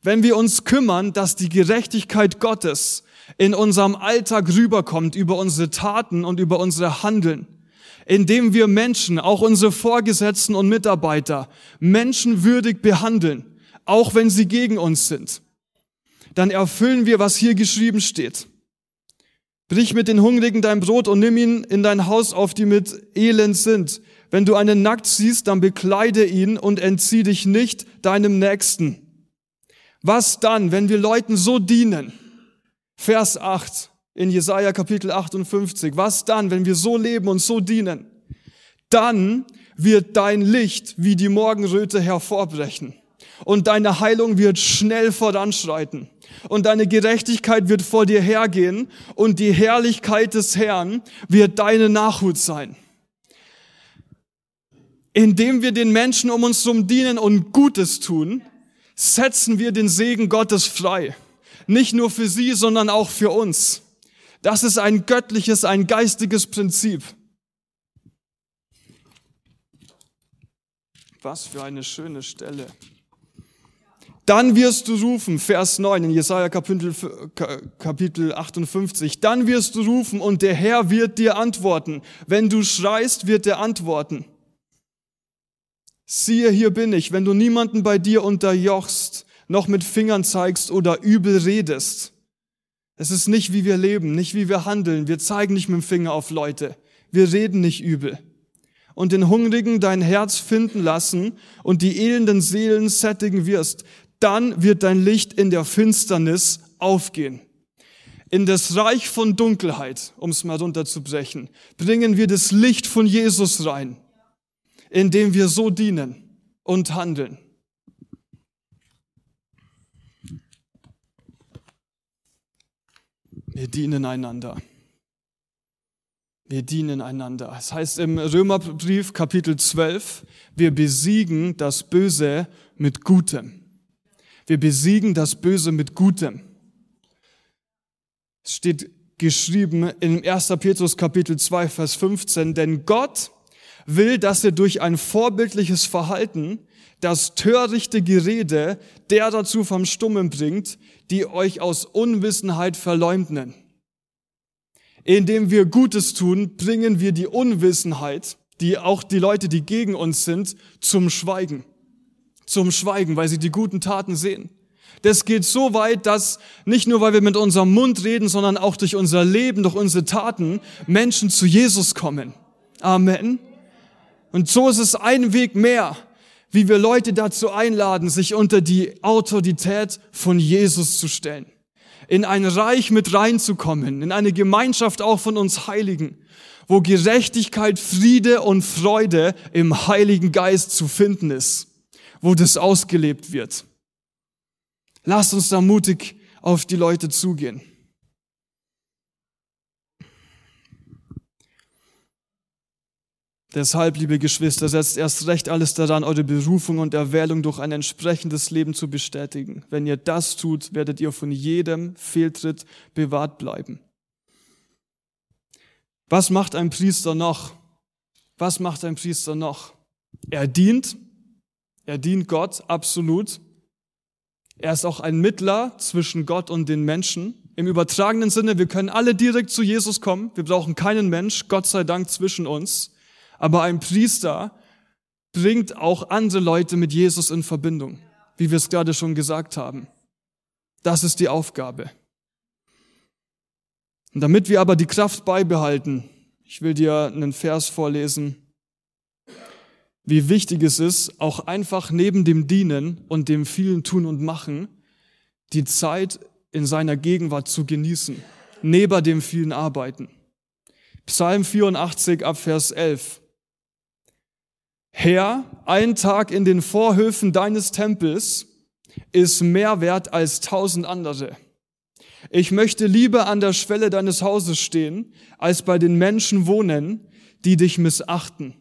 Wenn wir uns kümmern, dass die Gerechtigkeit Gottes in unserem Alltag rüberkommt, über unsere Taten und über unsere Handeln, indem wir Menschen, auch unsere Vorgesetzten und Mitarbeiter, menschenwürdig behandeln, auch wenn sie gegen uns sind, dann erfüllen wir, was hier geschrieben steht. Brich mit den Hungrigen dein Brot und nimm ihn in dein Haus auf, die mit Elend sind. Wenn du einen nackt siehst, dann bekleide ihn und entzieh dich nicht deinem Nächsten. Was dann, wenn wir Leuten so dienen? Vers 8 in Jesaja Kapitel 58. Was dann, wenn wir so leben und so dienen? Dann wird dein Licht wie die Morgenröte hervorbrechen und deine Heilung wird schnell voranschreiten und deine Gerechtigkeit wird vor dir hergehen und die Herrlichkeit des Herrn wird deine Nachhut sein indem wir den Menschen um uns herum dienen und Gutes tun, setzen wir den Segen Gottes frei. Nicht nur für sie, sondern auch für uns. Das ist ein göttliches, ein geistiges Prinzip. Was für eine schöne Stelle. Dann wirst du rufen, Vers 9 in Jesaja Kapitel, Kapitel 58. Dann wirst du rufen und der Herr wird dir antworten. Wenn du schreist, wird er antworten siehe, hier bin ich, wenn du niemanden bei dir unterjochst, noch mit Fingern zeigst oder übel redest. Es ist nicht, wie wir leben, nicht wie wir handeln. Wir zeigen nicht mit dem Finger auf Leute. Wir reden nicht übel. Und den Hungrigen dein Herz finden lassen und die elenden Seelen sättigen wirst, dann wird dein Licht in der Finsternis aufgehen. In das Reich von Dunkelheit, um es mal runterzubrechen, bringen wir das Licht von Jesus rein indem wir so dienen und handeln. Wir dienen einander. Wir dienen einander. Es heißt im Römerbrief Kapitel 12, wir besiegen das Böse mit Gutem. Wir besiegen das Böse mit Gutem. Es steht geschrieben in 1. Petrus Kapitel 2, Vers 15, denn Gott will, dass ihr durch ein vorbildliches Verhalten das törichte Gerede der dazu vom Stummen bringt, die euch aus Unwissenheit verleumden. Indem wir Gutes tun, bringen wir die Unwissenheit, die auch die Leute, die gegen uns sind, zum Schweigen. Zum Schweigen, weil sie die guten Taten sehen. Das geht so weit, dass nicht nur, weil wir mit unserem Mund reden, sondern auch durch unser Leben, durch unsere Taten Menschen zu Jesus kommen. Amen. Und so ist es ein Weg mehr, wie wir Leute dazu einladen, sich unter die Autorität von Jesus zu stellen. in ein Reich mit reinzukommen, in eine Gemeinschaft auch von uns Heiligen, wo Gerechtigkeit, Friede und Freude im Heiligen Geist zu finden ist, wo das ausgelebt wird. Lasst uns da mutig auf die Leute zugehen. Deshalb, liebe Geschwister, setzt erst recht alles daran, eure Berufung und Erwählung durch ein entsprechendes Leben zu bestätigen. Wenn ihr das tut, werdet ihr von jedem Fehltritt bewahrt bleiben. Was macht ein Priester noch? Was macht ein Priester noch? Er dient, er dient Gott absolut. Er ist auch ein Mittler zwischen Gott und den Menschen. Im übertragenen Sinne, wir können alle direkt zu Jesus kommen. Wir brauchen keinen Mensch, Gott sei Dank, zwischen uns. Aber ein Priester bringt auch andere Leute mit Jesus in Verbindung, wie wir es gerade schon gesagt haben. Das ist die Aufgabe. Und damit wir aber die Kraft beibehalten, ich will dir einen Vers vorlesen, wie wichtig es ist, auch einfach neben dem Dienen und dem vielen Tun und Machen, die Zeit in seiner Gegenwart zu genießen, neben dem vielen Arbeiten. Psalm 84 ab Vers 11. Herr, ein Tag in den Vorhöfen deines Tempels ist mehr wert als tausend andere. Ich möchte lieber an der Schwelle deines Hauses stehen, als bei den Menschen wohnen, die dich missachten.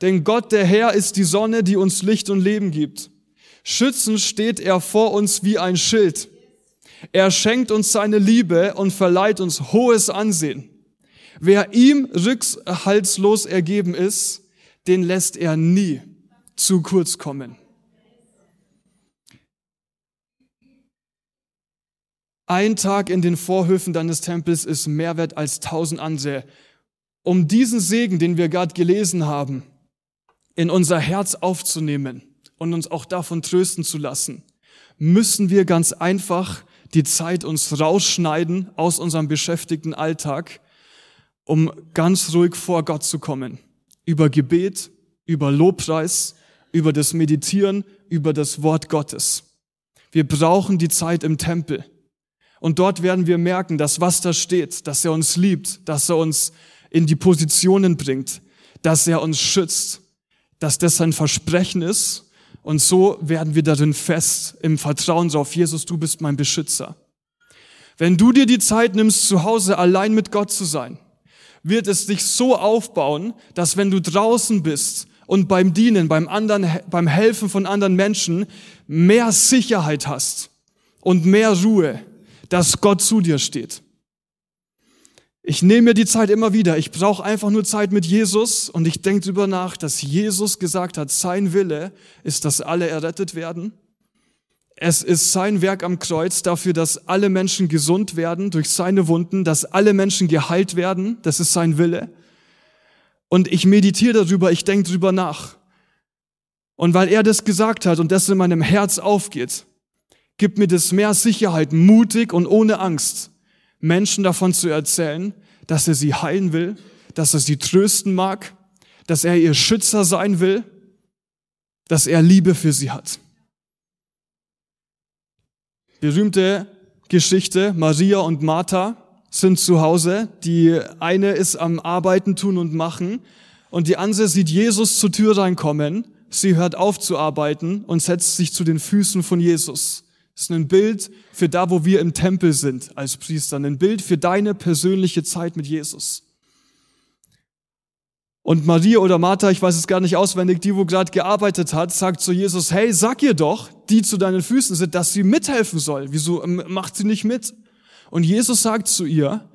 Denn Gott, der Herr, ist die Sonne, die uns Licht und Leben gibt. Schützend steht er vor uns wie ein Schild. Er schenkt uns seine Liebe und verleiht uns hohes Ansehen. Wer ihm rückhaltslos ergeben ist, den lässt er nie zu kurz kommen. Ein Tag in den Vorhöfen deines Tempels ist mehr wert als tausend andere. Um diesen Segen, den wir gerade gelesen haben, in unser Herz aufzunehmen und uns auch davon trösten zu lassen, müssen wir ganz einfach die Zeit uns rausschneiden aus unserem beschäftigten Alltag, um ganz ruhig vor Gott zu kommen über Gebet, über Lobpreis, über das Meditieren, über das Wort Gottes. Wir brauchen die Zeit im Tempel. Und dort werden wir merken, dass was da steht, dass er uns liebt, dass er uns in die Positionen bringt, dass er uns schützt, dass das sein Versprechen ist. Und so werden wir darin fest im Vertrauen auf Jesus, du bist mein Beschützer. Wenn du dir die Zeit nimmst, zu Hause allein mit Gott zu sein, wird es dich so aufbauen, dass wenn du draußen bist und beim Dienen, beim anderen, beim Helfen von anderen Menschen mehr Sicherheit hast und mehr Ruhe, dass Gott zu dir steht. Ich nehme mir die Zeit immer wieder. Ich brauche einfach nur Zeit mit Jesus und ich denke darüber nach, dass Jesus gesagt hat, sein Wille ist, dass alle errettet werden es ist sein Werk am Kreuz dafür, dass alle Menschen gesund werden durch seine Wunden, dass alle Menschen geheilt werden. Das ist sein Wille. Und ich meditiere darüber, ich denke darüber nach. Und weil er das gesagt hat und das in meinem Herz aufgeht, gibt mir das mehr Sicherheit, mutig und ohne Angst, Menschen davon zu erzählen, dass er sie heilen will, dass er sie trösten mag, dass er ihr Schützer sein will, dass er Liebe für sie hat berühmte Geschichte, Maria und Martha sind zu Hause. Die eine ist am Arbeiten, tun und machen und die andere sieht Jesus zur Tür reinkommen. Sie hört auf zu arbeiten und setzt sich zu den Füßen von Jesus. Ist ein Bild für da, wo wir im Tempel sind als Priester, ein Bild für deine persönliche Zeit mit Jesus. Und Maria oder Martha, ich weiß es gar nicht auswendig, die, wo gerade gearbeitet hat, sagt zu Jesus, hey, sag ihr doch, die zu deinen Füßen sind, dass sie mithelfen soll. Wieso ähm, macht sie nicht mit? Und Jesus sagt zu ihr,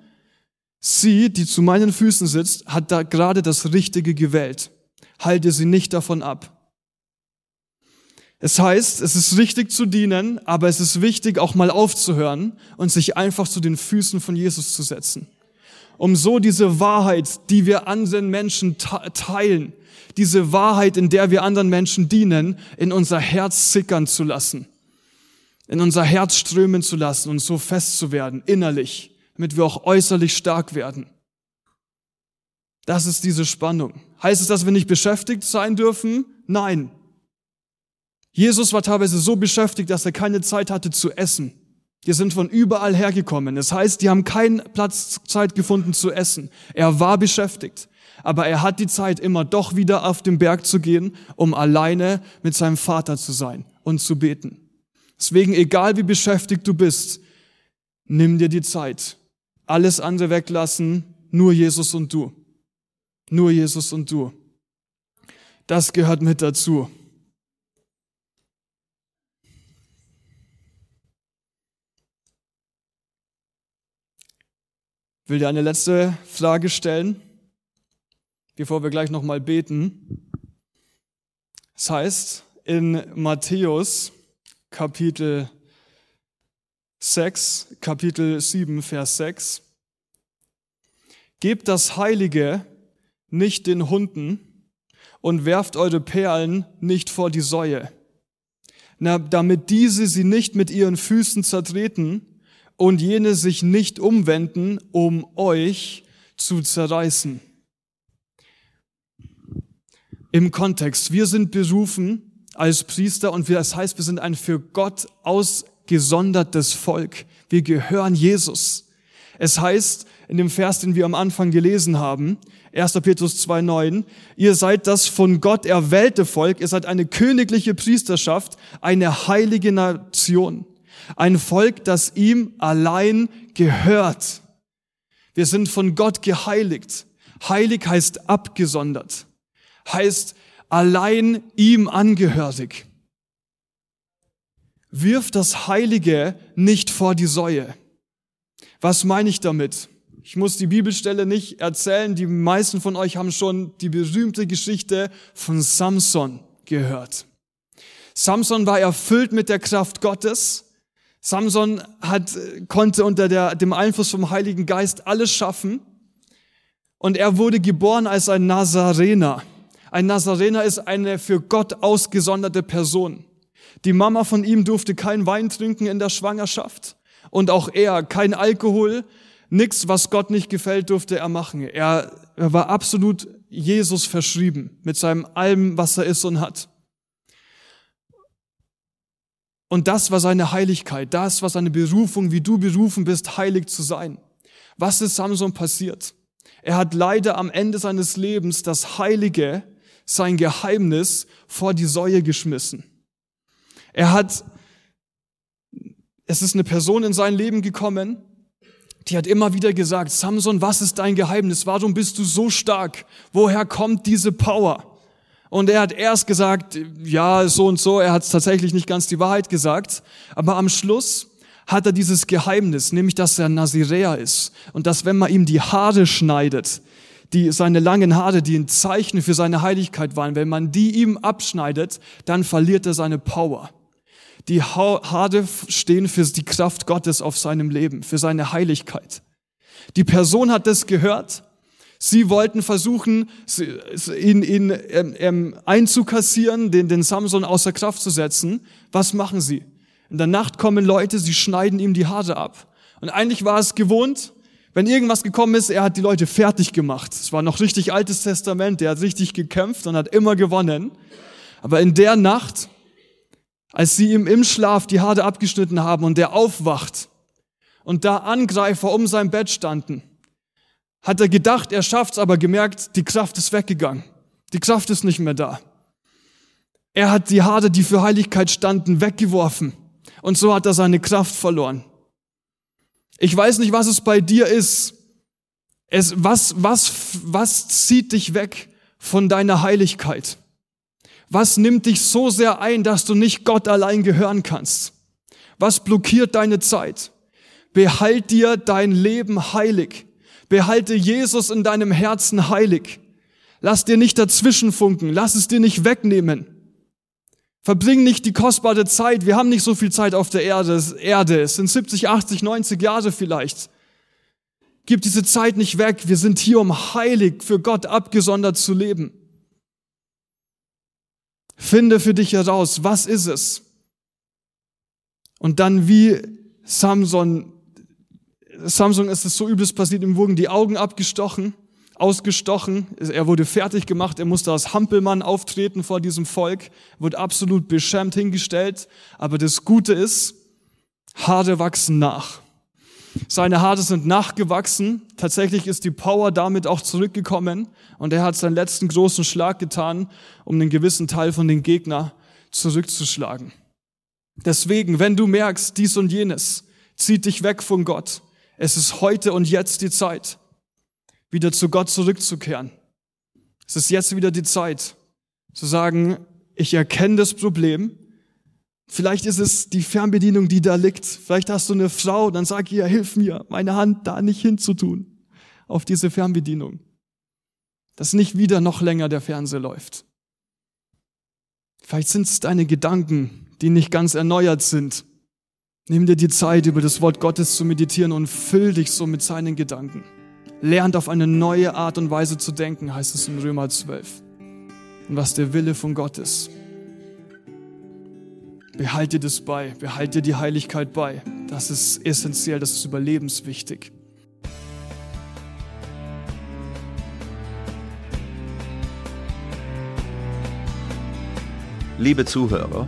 sie, die zu meinen Füßen sitzt, hat da gerade das Richtige gewählt. Halte sie nicht davon ab. Es heißt, es ist richtig zu dienen, aber es ist wichtig, auch mal aufzuhören und sich einfach zu den Füßen von Jesus zu setzen um so diese Wahrheit, die wir anderen Menschen teilen, diese Wahrheit, in der wir anderen Menschen dienen, in unser Herz sickern zu lassen, in unser Herz strömen zu lassen und so fest zu werden, innerlich, damit wir auch äußerlich stark werden. Das ist diese Spannung. Heißt es, dass wir nicht beschäftigt sein dürfen? Nein. Jesus war teilweise so beschäftigt, dass er keine Zeit hatte zu essen. Die sind von überall hergekommen. Das heißt, die haben keinen Platz, Zeit gefunden zu essen. Er war beschäftigt. Aber er hat die Zeit, immer doch wieder auf den Berg zu gehen, um alleine mit seinem Vater zu sein und zu beten. Deswegen, egal wie beschäftigt du bist, nimm dir die Zeit. Alles andere weglassen, nur Jesus und du. Nur Jesus und du. Das gehört mit dazu. Ich will dir eine letzte Frage stellen, bevor wir gleich nochmal beten. Das heißt, in Matthäus Kapitel 6, Kapitel 7, Vers 6, Gebt das Heilige nicht den Hunden und werft eure Perlen nicht vor die Säue, damit diese sie nicht mit ihren Füßen zertreten und jene sich nicht umwenden, um euch zu zerreißen. Im Kontext, wir sind berufen als Priester und wir, das heißt, wir sind ein für Gott ausgesondertes Volk. Wir gehören Jesus. Es heißt in dem Vers, den wir am Anfang gelesen haben, 1. Petrus 2,9, ihr seid das von Gott erwählte Volk, ihr seid eine königliche Priesterschaft, eine heilige Nation. Ein Volk, das ihm allein gehört. Wir sind von Gott geheiligt. Heilig heißt abgesondert, heißt allein ihm angehörig. Wirf das Heilige nicht vor die Säue. Was meine ich damit? Ich muss die Bibelstelle nicht erzählen. Die meisten von euch haben schon die berühmte Geschichte von Samson gehört. Samson war erfüllt mit der Kraft Gottes Samson hat, konnte unter der, dem Einfluss vom Heiligen Geist alles schaffen. Und er wurde geboren als ein Nazarener. Ein Nazarener ist eine für Gott ausgesonderte Person. Die Mama von ihm durfte kein Wein trinken in der Schwangerschaft. Und auch er kein Alkohol. Nichts, was Gott nicht gefällt, durfte er machen. Er, er war absolut Jesus verschrieben mit seinem allem, was er ist und hat. Und das war seine Heiligkeit, das war seine Berufung, wie du berufen bist, heilig zu sein. Was ist Samson passiert? Er hat leider am Ende seines Lebens das Heilige, sein Geheimnis vor die Säue geschmissen. Er hat, es ist eine Person in sein Leben gekommen, die hat immer wieder gesagt, Samson, was ist dein Geheimnis? Warum bist du so stark? Woher kommt diese Power? Und er hat erst gesagt, ja, so und so, er hat tatsächlich nicht ganz die Wahrheit gesagt, aber am Schluss hat er dieses Geheimnis, nämlich dass er Naziräer ist und dass wenn man ihm die Haare schneidet, die, seine langen Haare, die ein Zeichen für seine Heiligkeit waren, wenn man die ihm abschneidet, dann verliert er seine Power. Die Haare stehen für die Kraft Gottes auf seinem Leben, für seine Heiligkeit. Die Person hat das gehört Sie wollten versuchen, ihn, ihn ähm, ähm, einzukassieren, den, den Samson außer Kraft zu setzen. Was machen sie? In der Nacht kommen Leute, sie schneiden ihm die Haare ab. Und eigentlich war es gewohnt, wenn irgendwas gekommen ist, er hat die Leute fertig gemacht. Es war noch richtig altes Testament, der hat richtig gekämpft und hat immer gewonnen. Aber in der Nacht, als sie ihm im Schlaf die Haare abgeschnitten haben und der aufwacht und da Angreifer um sein Bett standen, hat er gedacht, er schafft's, aber gemerkt, die Kraft ist weggegangen. Die Kraft ist nicht mehr da. Er hat die Haare, die für Heiligkeit standen, weggeworfen. Und so hat er seine Kraft verloren. Ich weiß nicht, was es bei dir ist. Es, was, was, was zieht dich weg von deiner Heiligkeit? Was nimmt dich so sehr ein, dass du nicht Gott allein gehören kannst? Was blockiert deine Zeit? Behalt dir dein Leben heilig. Behalte Jesus in deinem Herzen heilig. Lass dir nicht dazwischen funken. Lass es dir nicht wegnehmen. Verbring nicht die kostbare Zeit. Wir haben nicht so viel Zeit auf der Erde. Erde. Es sind 70, 80, 90 Jahre vielleicht. Gib diese Zeit nicht weg. Wir sind hier, um heilig für Gott abgesondert zu leben. Finde für dich heraus, was ist es? Und dann wie Samson Samsung ist es so übles passiert, ihm wurden die Augen abgestochen, ausgestochen, er wurde fertig gemacht, er musste als Hampelmann auftreten vor diesem Volk, wurde absolut beschämt hingestellt. Aber das Gute ist, Haare wachsen nach. Seine Haare sind nachgewachsen. Tatsächlich ist die Power damit auch zurückgekommen und er hat seinen letzten großen Schlag getan, um einen gewissen Teil von den Gegner zurückzuschlagen. Deswegen, wenn du merkst, dies und jenes zieht dich weg von Gott, es ist heute und jetzt die Zeit, wieder zu Gott zurückzukehren. Es ist jetzt wieder die Zeit, zu sagen, ich erkenne das Problem. Vielleicht ist es die Fernbedienung, die da liegt. Vielleicht hast du eine Frau, dann sag ihr, hilf mir, meine Hand da nicht hinzutun auf diese Fernbedienung. Dass nicht wieder noch länger der Fernseher läuft. Vielleicht sind es deine Gedanken, die nicht ganz erneuert sind. Nimm dir die Zeit, über das Wort Gottes zu meditieren und füll dich so mit seinen Gedanken. Lernt auf eine neue Art und Weise zu denken, heißt es in Römer 12. Und was der Wille von Gott ist. Behalte das bei, behalte die Heiligkeit bei. Das ist essentiell, das ist überlebenswichtig. Liebe Zuhörer,